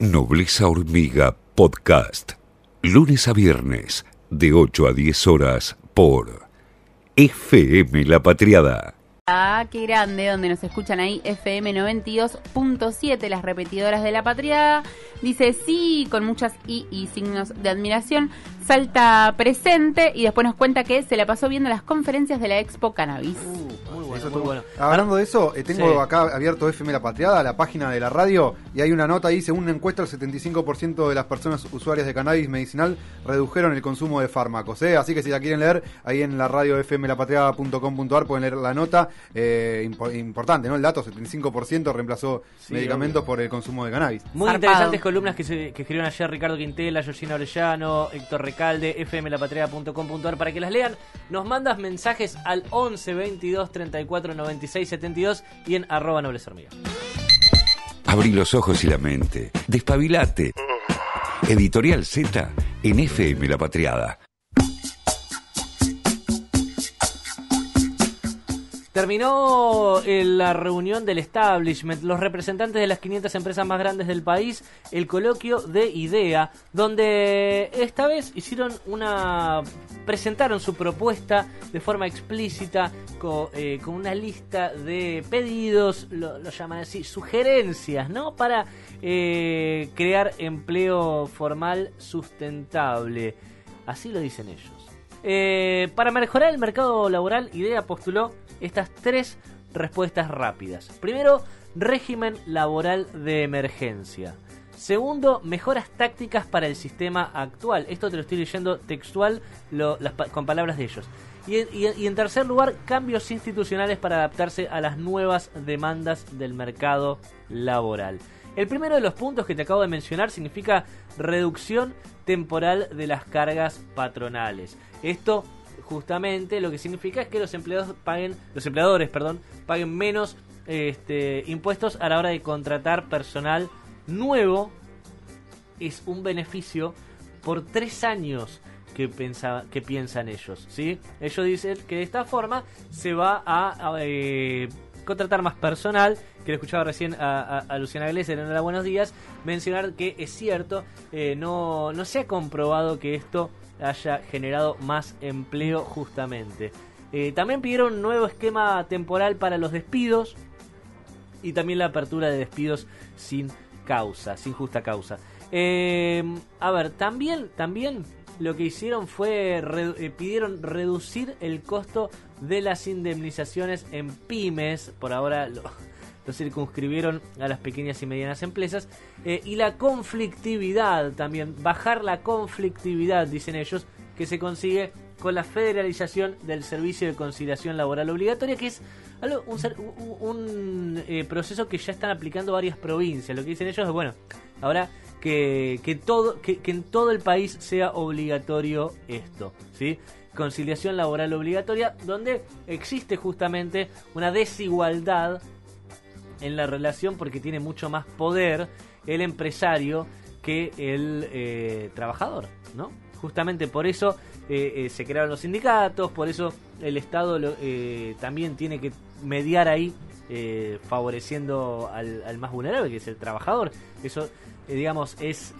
Nobleza Hormiga Podcast. Lunes a viernes, de 8 a 10 horas, por FM La Patriada. Ah, qué grande, donde nos escuchan ahí FM 92.7, las repetidoras de la patriada. Dice sí, con muchas I y signos de admiración. Salta presente y después nos cuenta que se la pasó viendo las conferencias de la Expo Cannabis. Uh, muy bueno. Hablando de eso, eh, tengo Sí. acá abierto FM La Patriada, la página de la radio, y hay una nota ahí, según una encuesta, el 75% de las personas usuarias de cannabis medicinal redujeron el consumo de fármacos. ¿eh? Así que si la quieren leer, ahí en la radio fmlapatriada.com.ar pueden leer la nota. eh, impo- importante, ¿no? El dato, 75% reemplazó Sí, medicamentos obvio. por el consumo de cannabis. Muy interesantes columnas que, se, que escribieron ayer Ricardo Quintela, Georgina Orellano, Héctor Recalde, fmlapatria.com.ar para que las lean. Nos mandas mensajes al 11 22 34 96 72 y en arroba nobles hormigas. Abrí los ojos y la mente. Despabilate. Editorial Z en FM La Patriada. Terminó eh, la reunión del establishment, los representantes de las 500 empresas más grandes del país, el coloquio de IDEA, donde esta vez hicieron una presentaron su propuesta de forma explícita eh, con, una lista de pedidos, lo, lo llaman así, sugerencias, ¿no? Para eh, crear empleo formal sustentable. Así lo dicen ellos. Eh, para mejorar el mercado laboral, IDEA postuló estas tres respuestas rápidas. Primero, régimen laboral de emergencia. Segundo, mejoras tácticas para el sistema actual. Esto te lo estoy leyendo textual con palabras de ellos. Y en tercer lugar, cambios institucionales para adaptarse a las nuevas demandas del mercado laboral. El primero de los puntos que te acabo de mencionar significa reducción temporal de las cargas patronales. Esto justamente lo que significa es que los empleados paguen, los empleadores, perdón, paguen menos este, impuestos a la hora de contratar personal nuevo. Es un beneficio por tres años que, pensa- que piensan ellos, ¿sí? Ellos dicen que de esta forma se va a, eh, contratar más personal, que le escuchaba recién a, a- Luciana Glesser en Hola Buenos Días, mencionar que es cierto, eh, no, no se ha comprobado que esto haya generado más empleo justamente. Eh, también pidieron un nuevo esquema temporal para los despidos y también la apertura de despidos sin causa, sin justa causa. Eh, a ver, también, también lo que hicieron fue pidieron reducir el costo de las indemnizaciones en pymes. Por ahora lo, lo circunscribieron a las pequeñas y medianas empresas. Eh, y la conflictividad también, bajar la conflictividad, dicen ellos, que se consigue con la federalización del servicio de conciliación laboral obligatoria, que es algo- un, un, eh, proceso que ya están aplicando varias provincias. Lo que dicen ellos es, bueno, ahora que, que todo, que, que en todo el país sea obligatorio esto, ¿sí? Conciliación laboral obligatoria, donde existe justamente una desigualdad en la relación porque tiene mucho más poder el empresario que el eh, trabajador, ¿no? Justamente por eso eh, eh, se crearon los sindicatos, por eso el Estado lo- eh, también tiene que mediar ahí, eh, favoreciendo al, al más vulnerable, que es el trabajador. Eso, digamos, es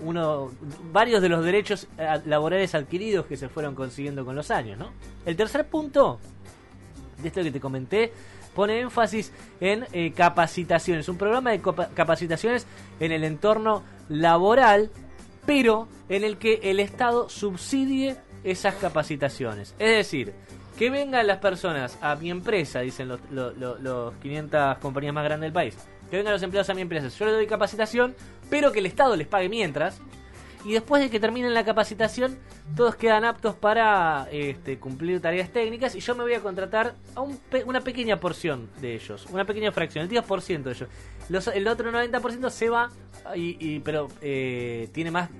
uno, varios de los derechos laborales adquiridos que se fueron consiguiendo con los años, ¿no? El tercer punto de esto que te comenté, pone énfasis en eh, capacitaciones, un programa de capacitaciones en el entorno laboral, pero en el que el Estado subsidie esas capacitaciones. Es decir, que vengan las personas a mi empresa, dicen los- los 500 compañías más grandes del país, que vengan los empleados a mi empresa, yo les doy capacitación, pero que el Estado les pague mientras, y después de que terminen la capacitación, todos quedan aptos para este, cumplir tareas técnicas y yo me voy a contratar a un pe- una pequeña porción de ellos, una pequeña fracción, el 10% de ellos. Los- el otro 90% se va, y, pero eh, tiene más,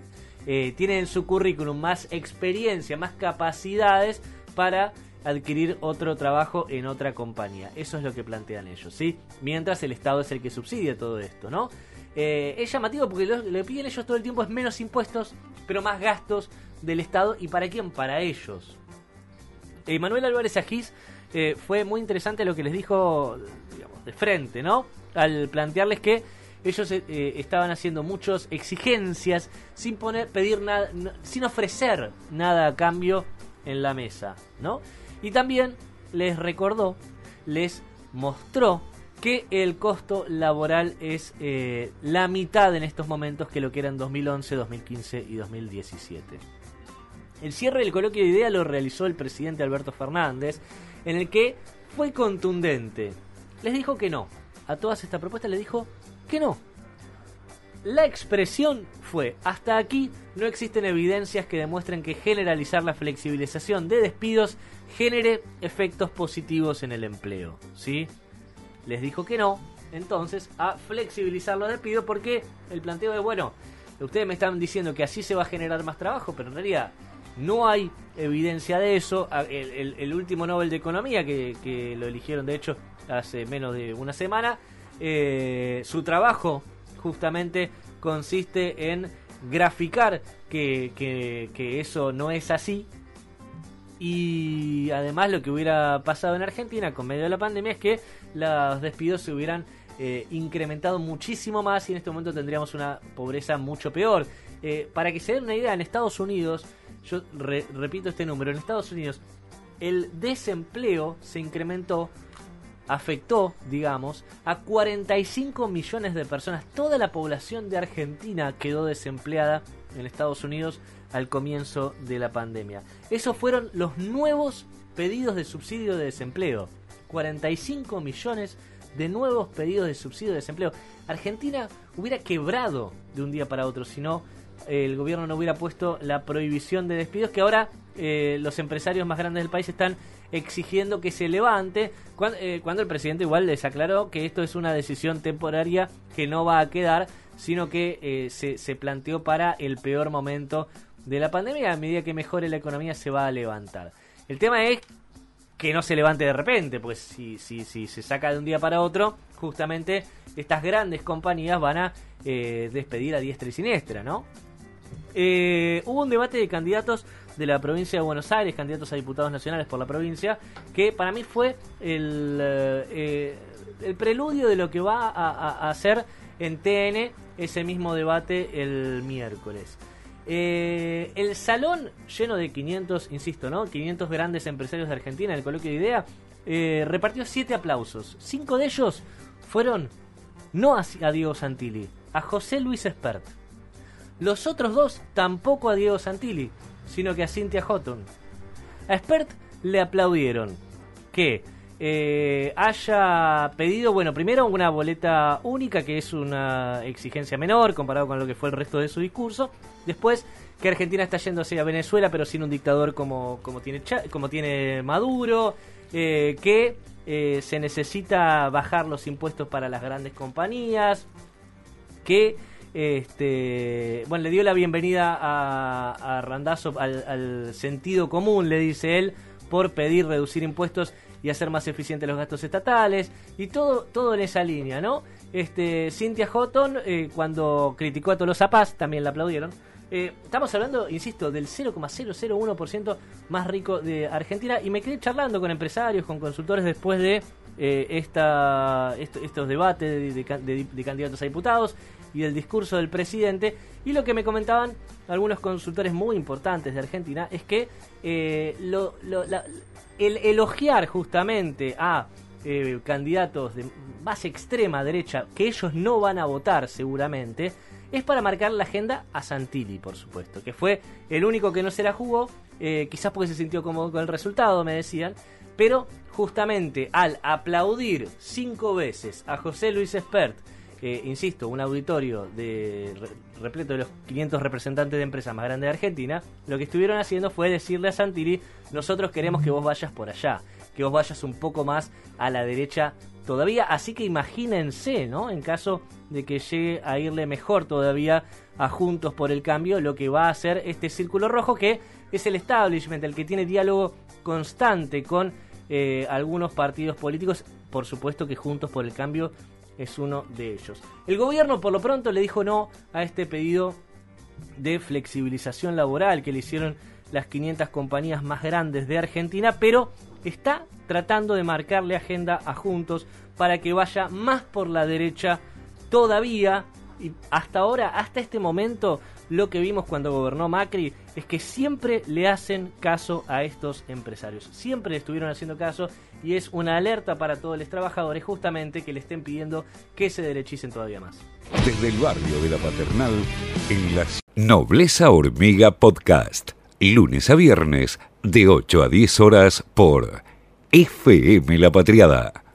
eh, tiene en su currículum más experiencia, más capacidades para adquirir otro trabajo en otra compañía. Eso es lo que plantean ellos, ¿sí? Mientras el Estado es el que subsidia todo esto, ¿no? Eh, es llamativo porque lo, que piden ellos todo el tiempo es menos impuestos, pero más gastos del Estado. ¿Y para quién? Para ellos. Eh, Manuel Álvarez Agís eh, fue muy interesante lo que les dijo de frente, ¿no? Al plantearles que ellos eh, eh, estaban haciendo muchas exigencias sin poner, pedir nada, sin ofrecer nada a cambio en la mesa, ¿no? Y también les recordó, les mostró que el costo laboral es eh, la mitad en estos momentos que lo que era en 2011, 2015 y 2017. El cierre del coloquio de idea lo realizó el presidente Alberto Fernández, en el que fue contundente. Les dijo que no. A todas estas propuestas les dijo que no. La expresión fue, hasta aquí no existen evidencias que demuestren que generalizar la flexibilización de despidos genere efectos positivos en el empleo. ¿Sí? Les dijo que no, entonces, a flexibilizar los despidos porque el planteo es, bueno, ustedes me están diciendo que así se va a generar más trabajo, pero en realidad no hay evidencia de eso. El, último Nobel de Economía, que, que lo eligieron de hecho hace menos de una semana, eh, su trabajo justamente consiste en graficar que- que eso no es así. Y además lo que hubiera pasado en Argentina con medio de la pandemia es que los despidos se hubieran eh, incrementado muchísimo más y en este momento tendríamos una pobreza mucho peor. Eh, para que se den una idea, en Estados Unidos, yo re- repito este número, en Estados Unidos el desempleo se incrementó afectó, digamos, a 45 millones de personas. Toda la población de Argentina quedó desempleada en Estados Unidos al comienzo de la pandemia. Esos fueron los nuevos pedidos de subsidio de desempleo. 45 millones de nuevos pedidos de subsidio de desempleo. Argentina hubiera quebrado de un día para otro si no el gobierno no hubiera puesto la prohibición de despidos que ahora eh, los empresarios más grandes del país están exigiendo que se levante. Cuando, cuando el presidente igual les aclaró que esto es una decisión temporaria que no va a quedar sino que eh, se, planteó para el peor momento de la pandemia. A medida que mejore la economía se va a levantar. El tema es que no se levante de repente, pues si, si, si se saca de un día para otro, justamente estas grandes compañías van a eh, despedir a diestra y siniestra, ¿no? Eh, hubo un debate de candidatos de la provincia de Buenos Aires, candidatos a diputados nacionales por la provincia, que para mí fue el, eh, eh, el preludio de lo que va a, hacer en TN ese mismo debate el miércoles. Eh, el salón lleno de 500, insisto, ¿no? 500 grandes empresarios de Argentina, el coloquio de idea, repartió siete aplausos. Cinco de ellos fueron no a Diego Santilli, a José Luis Espert. Los otros dos tampoco a Diego Santilli, sino que a Cynthia Houghton. A Spert le aplaudieron que eh, haya pedido, bueno, primero una boleta única, que es una exigencia menor comparado con lo que fue el resto de su discurso. Después, que Argentina está yendo hacia Venezuela, pero sin un dictador como, como, tiene, como tiene Maduro. eh, que eh, se necesita bajar los impuestos para las grandes compañías. Que este, bueno, le dio la bienvenida a, a Randazzo al, sentido común, le dice él, por pedir reducir impuestos y hacer más eficientes los gastos estatales y todo, en esa línea, ¿no? Este, Cynthia Houghton, eh, cuando criticó a Tolosa Paz, también la aplaudieron. Eh, estamos hablando, insisto, del 0,001% más rico de Argentina y me quedé charlando con empresarios, con consultores después de eh, estos debates de candidatos a diputados y el discurso del presidente. Y lo que me comentaban algunos consultores muy importantes de Argentina es que eh, el elogiar justamente a eh, candidatos de base extrema derecha, que ellos no van a votar seguramente, es para marcar la agenda a Santilli, por supuesto, que fue el único que no se la jugó, eh, quizás porque se sintió cómodo con el resultado, me decían, pero justamente al aplaudir cinco veces a José Luis Espert, eh, insisto, un auditorio de re- repleto de los 500 representantes de empresas más grandes de Argentina, lo que estuvieron haciendo fue decirle a Santilli, nosotros queremos que vos vayas por allá, que vos vayas un poco más a la derecha todavía, así que imagínense, ¿no? En caso de que llegue a irle mejor todavía a Juntos por el Cambio, lo que va a hacer este círculo rojo, que es el establishment, el que tiene diálogo constante con eh, algunos partidos políticos, por supuesto que Juntos por el Cambio es uno de ellos. El gobierno por lo pronto le dijo no a este pedido de flexibilización laboral que le hicieron las 500 compañías más grandes de Argentina, pero está tratando de marcarle agenda a Juntos para que vaya más por la derecha todavía, y hasta ahora, hasta este momento, lo que vimos cuando gobernó Macri es que siempre le hacen caso a estos empresarios. Siempre le estuvieron haciendo caso y es una alerta para todos los trabajadores justamente que le estén pidiendo que se derechicen todavía más. Desde el barrio de la Paternal, en la Nobleza Hormiga Podcast, lunes a viernes, de 8 a 10 horas por FM La Patriada